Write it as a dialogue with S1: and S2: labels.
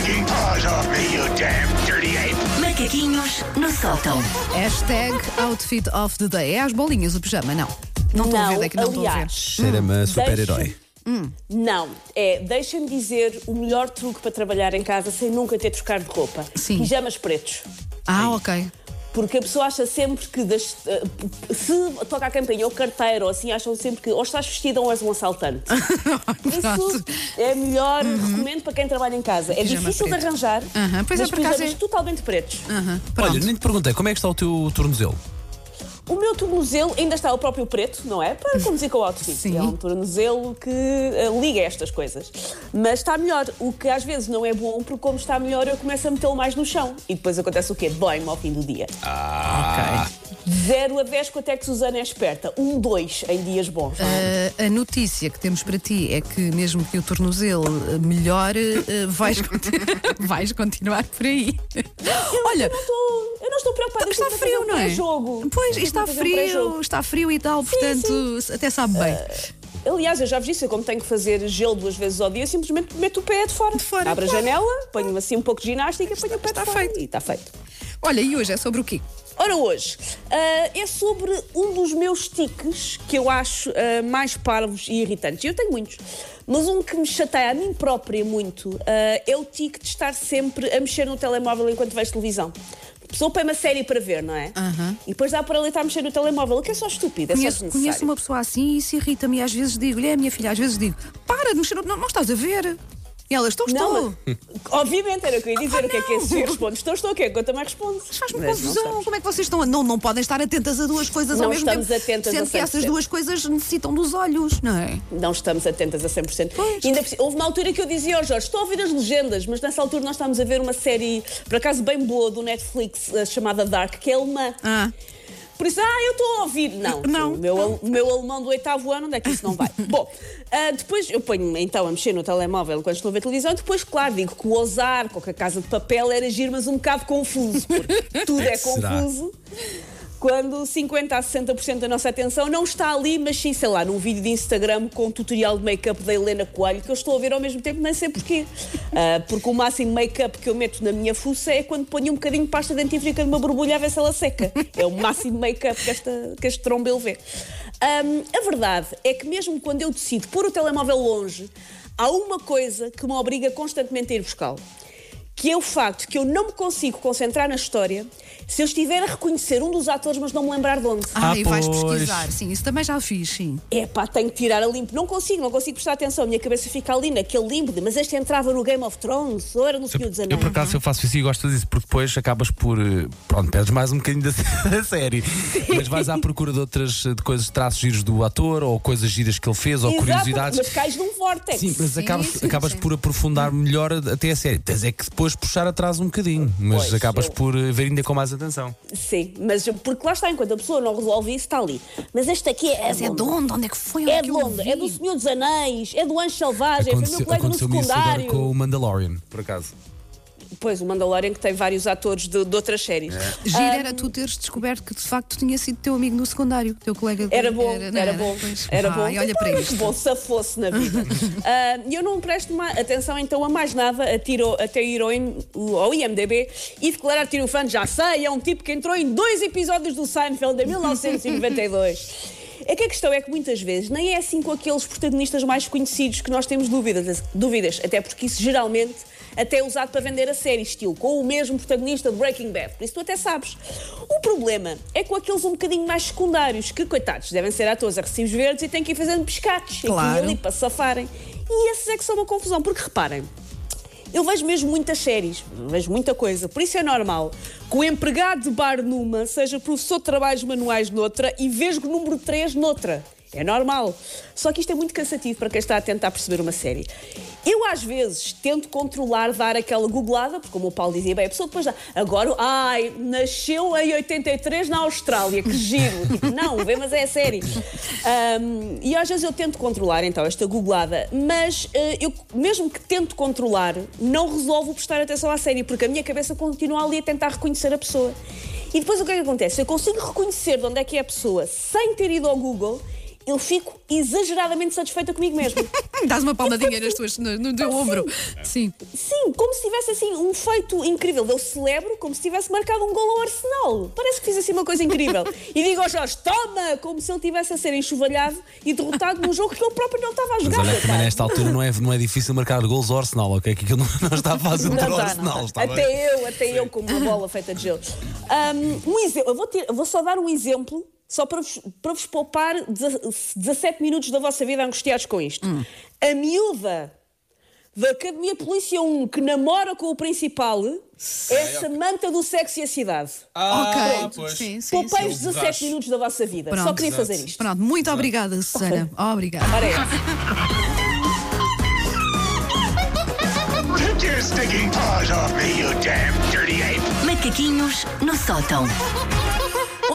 S1: taking paws off me, you damn dirty ape!
S2: Macaquinhos no sótão.
S3: Hashtag outfit of the day. É as bolinhas, o pijama, não. Não estou a ver, daqui não estou a ver.
S4: aliás,
S5: Cheira-me a super-herói.
S4: Não, é, deixa-me dizer o melhor truque para trabalhar em casa sem nunca ter de trocar de roupa.
S3: Sim.
S4: Pijamas pretos.
S3: Ah, ok.
S4: Porque a pessoa acha sempre que, das- eh, se toca a campainha ou carteira ou assim, acham sempre que ou estás vestida ou és um assaltante. Isso é melhor, recomendo para quem trabalha em casa. É
S3: Pijama
S4: difícil
S3: preto.
S4: de arranjar,
S3: Aham, pois é,
S4: mas
S3: por acaso
S4: pijamas
S3: é-
S4: totalmente pretos.
S3: Pronto.
S5: Olha, nem te perguntei, como é que está o teu tornozelo?
S4: O meu tornozelo ainda está o próprio preto, não é? Para conduzir com o outfit.
S3: Sim.
S4: É um tornozelo que eh, liga estas coisas. Mas está melhor. O que às vezes não é bom, porque como está melhor, eu começo a metê-lo mais no chão. E depois acontece o quê? Dói-me ao fim do dia.
S5: Ah,
S4: 0 a 10, quanto é que Susana é esperta? Um 2 em dias bons.
S3: Ah, a notícia que temos para ti é que, mesmo que o tornozelo eh, melhore, eh, vais, conti- vais continuar por aí. Olha,
S4: estou- preocupada
S3: está
S4: com fazer
S3: frio, não é?
S4: pré-jogo.
S3: Pois, está frio, está frio e tal, portanto, até sabe bem.
S4: Aliás, eu já vos disse, eu como tenho que fazer gelo duas vezes ao dia, simplesmente meto o pé de fora.
S3: De fora,
S4: Abro a janela, ponho assim um pouco de ginástica, ponho o pé
S3: está
S4: de fora.
S3: feito.
S4: E está feito.
S3: Olha, e hoje é sobre o quê?
S4: Ora, hoje ah, é sobre um dos meus tiques que eu acho ah, mais parvos e irritantes. Eu tenho muitos, mas um que me chateia a mim própria muito ah, é o tique de estar sempre a mexer no telemóvel enquanto vejo televisão. Pessoa põe uma série para ver, não é? E depois dá para ela estar a mexer no telemóvel, o que é só estúpido, é só
S3: Conheço,
S4: desnecessário.
S3: conheço uma pessoa assim e isso irrita-me. E às vezes digo-lhe, é minha filha, às vezes digo, para de mexer, não, não estás a ver. E ela, estou, estou.
S4: Não, obviamente era o que eu ia dizer. o que é que é se responde? Estou, estou, o quê? Eu também respondo.
S3: Faz-me
S4: Mas não
S3: confusão.
S4: estamos.
S3: Como é que vocês estão? a- Não, não podem estar atentas a duas coisas
S4: Não
S3: ao mesmo
S4: estamos
S3: tempo.
S4: atentas a
S3: sendo que essas
S4: 100%.
S3: duas coisas necessitam dos olhos, não é?
S4: Não estamos atentas a 100%.
S3: Pois.
S4: Ainda houve uma altura que eu dizia ao Jorge: estou a ouvir as legendas, mas nessa altura nós estávamos a ver uma série, por acaso bem boa, do Netflix, eh, chamada Dark, que é alemã.
S3: Ah.
S4: Por isso, ah, eu estou a ouvir. Não,
S3: Não.
S4: O, meu, o meu alemão do oitavo ano, onde é que isso não vai? Bom, ah, depois eu ponho então a mexer no telemóvel enquanto estou a ver televisão, depois, claro, digo que o Ozar, com a Casa de Papel, era giro, mas um bocado confuso, porque tudo é
S5: Será?
S4: Quando 50 a 60% da nossa atenção não está ali, mas sim, sei lá, num vídeo de Instagram com um tutorial de make-up da Helena Coelho, que eu estou a ver ao mesmo tempo, nem sei porquê. Ah, porque o máximo make-up que eu meto na minha fuça é quando ponho um bocadinho de pasta dentífrica numa borbulha a ver se ela seca. É o máximo make-up que, esta, que este trombelo vê. Ahm, a verdade é que mesmo quando eu decido pôr o telemóvel longe, há uma coisa que me obriga constantemente a ir buscá-lo que é o facto que eu não me consigo concentrar na história se eu estiver a reconhecer um dos atores, mas não me lembrar de onde.
S3: Ah,
S5: Ah,
S3: e vais
S5: pois.
S3: pesquisar. Sim, isso também já fiz, sim.
S4: É pá, tenho que tirar a limpo. Não consigo, não consigo prestar atenção. A minha cabeça fica ali naquele limbo de, mas este entrava no Game of Thrones, ou era no Senhor dos
S5: Eu,
S4: Anéis.
S5: por acaso, eu faço isso e gosto disso, porque depois acabas por. eh, Pronto, perdes mais um bocadinho da, da série. Mas vais à procura de outras de coisas, traços giros do ator, ou coisas giras que ele fez, ou
S4: Exato,
S5: curiosidades.
S4: Mas cais num vórtex.
S5: Sim, mas
S3: Sim,
S5: acabas,
S3: sim,
S5: acabas
S3: sim.
S5: por aprofundar melhor até a série. Tens é que depois puxar atrás um bocadinho, mas
S4: Pois,
S5: acabas
S4: eu-
S5: por eh, ver ainda com mais atenção.
S4: Sim, mas porque lá está, enquanto a pessoa não resolve isso, está ali. Mas este aqui é.
S3: Mas é de onde? Onde é que foi? Onde
S4: É de
S3: vi?
S4: é do Senhor dos Anéis, é do Anjo Selvagem, foi meu colega no
S5: Aconteceu-me isso agora
S4: secundário.
S5: com o Mandalorian, por acaso.
S4: Pois, o Mandalorian que tem vários atores de, de outras séries.
S3: Giro era tu teres descoberto que de facto tinha sido teu amigo no secundário, teu colega
S4: Era bom,
S3: não
S4: era, bom,
S3: Pois.
S4: era bom.
S3: Ai, olha para isto.
S4: Bom, se fosse na vida. Ah, E eu não presto atenção então a mais nada, atiro, até ir ao, ao IMDB e declarar triunfante, já sei, é um tipo que entrou em dois episódios do Seinfeld em 1992. É que a questão é que muitas vezes nem é assim com aqueles protagonistas mais conhecidos que nós temos dúvidas, dúvidas até porque isso geralmente até é usado para vender a série, estilo, com o mesmo protagonista de Breaking Bad. Por isso tu até sabes. O problema é com aqueles um bocadinho mais secundários, que, coitados, devem ser atores a recibos verdes e têm que ir fazendo pescados aqui
S3: Claro.
S4: e ali para safarem. E esses é que são uma confusão, porque reparem, eu vejo mesmo muitas séries, vejo muita coisa, por isso é normal que o empregado de bar numa seja professor de trabalhos manuais noutra e vesgo número 3 noutra. É normal. Só que isto é muito cansativo para quem está a tentar perceber uma série. Eu, às vezes, tento controlar, dar aquela googlada, porque, como o Paulo dizia bem, a pessoa depois dá. Agora, ai, nasceu em 83 na Austrália, que giro. Tipo, não, vê, mas é a série. Ahm, e às vezes eu tento controlar, então, esta googlada, mas eh, eu, mesmo que tento controlar, não resolvo prestar atenção à série, porque a minha cabeça continua ali a tentar reconhecer a pessoa. E depois o que é que acontece? Eu consigo reconhecer de onde é que é a pessoa sem ter ido ao Google eu fico exageradamente satisfeita comigo mesmo.
S3: Dás uma palmadinha nas tuas, no, no teu ombro. Sim.
S4: Sim, como se tivesse assim um feito incrível. Eu celebro como se tivesse marcado um gol ao Arsenal. Parece que fiz assim uma coisa incrível. E digo ao Jorge, toma! Como se ele tivesse a ser enxovalhado e derrotado num jogo que ele próprio não estava a
S5: Mas
S4: jogar.
S5: olha que também nesta altura não é, não é difícil marcar gols ao Arsenal, ok? Que aquilo não, não está fácil
S4: Não
S5: para o Arsenal. está bem?
S4: Até eu, até eu com uma bola feita de gelo. Um, um exemplo, eu vou, ter- eu vou só dar um exemplo, só para vos, para vos poupar deze- 17 minutos da vossa vida angustiados com isto. A miúda da Academia de Polícia 1 que namora com o principal é Samanta do Sexo e a Cidade.
S5: Ah,
S3: ok.
S5: pois.
S3: Sim, sim,
S4: Poupei os
S3: sim.
S4: 17
S5: Racho.
S4: minutos da vossa vida. Só
S3: Pronto.
S4: queria
S5: Exato.
S4: fazer isto.
S3: Pronto, muito obrigada, Susana. Obrigada.
S4: Ora é!
S2: Macaquinhos no sótão.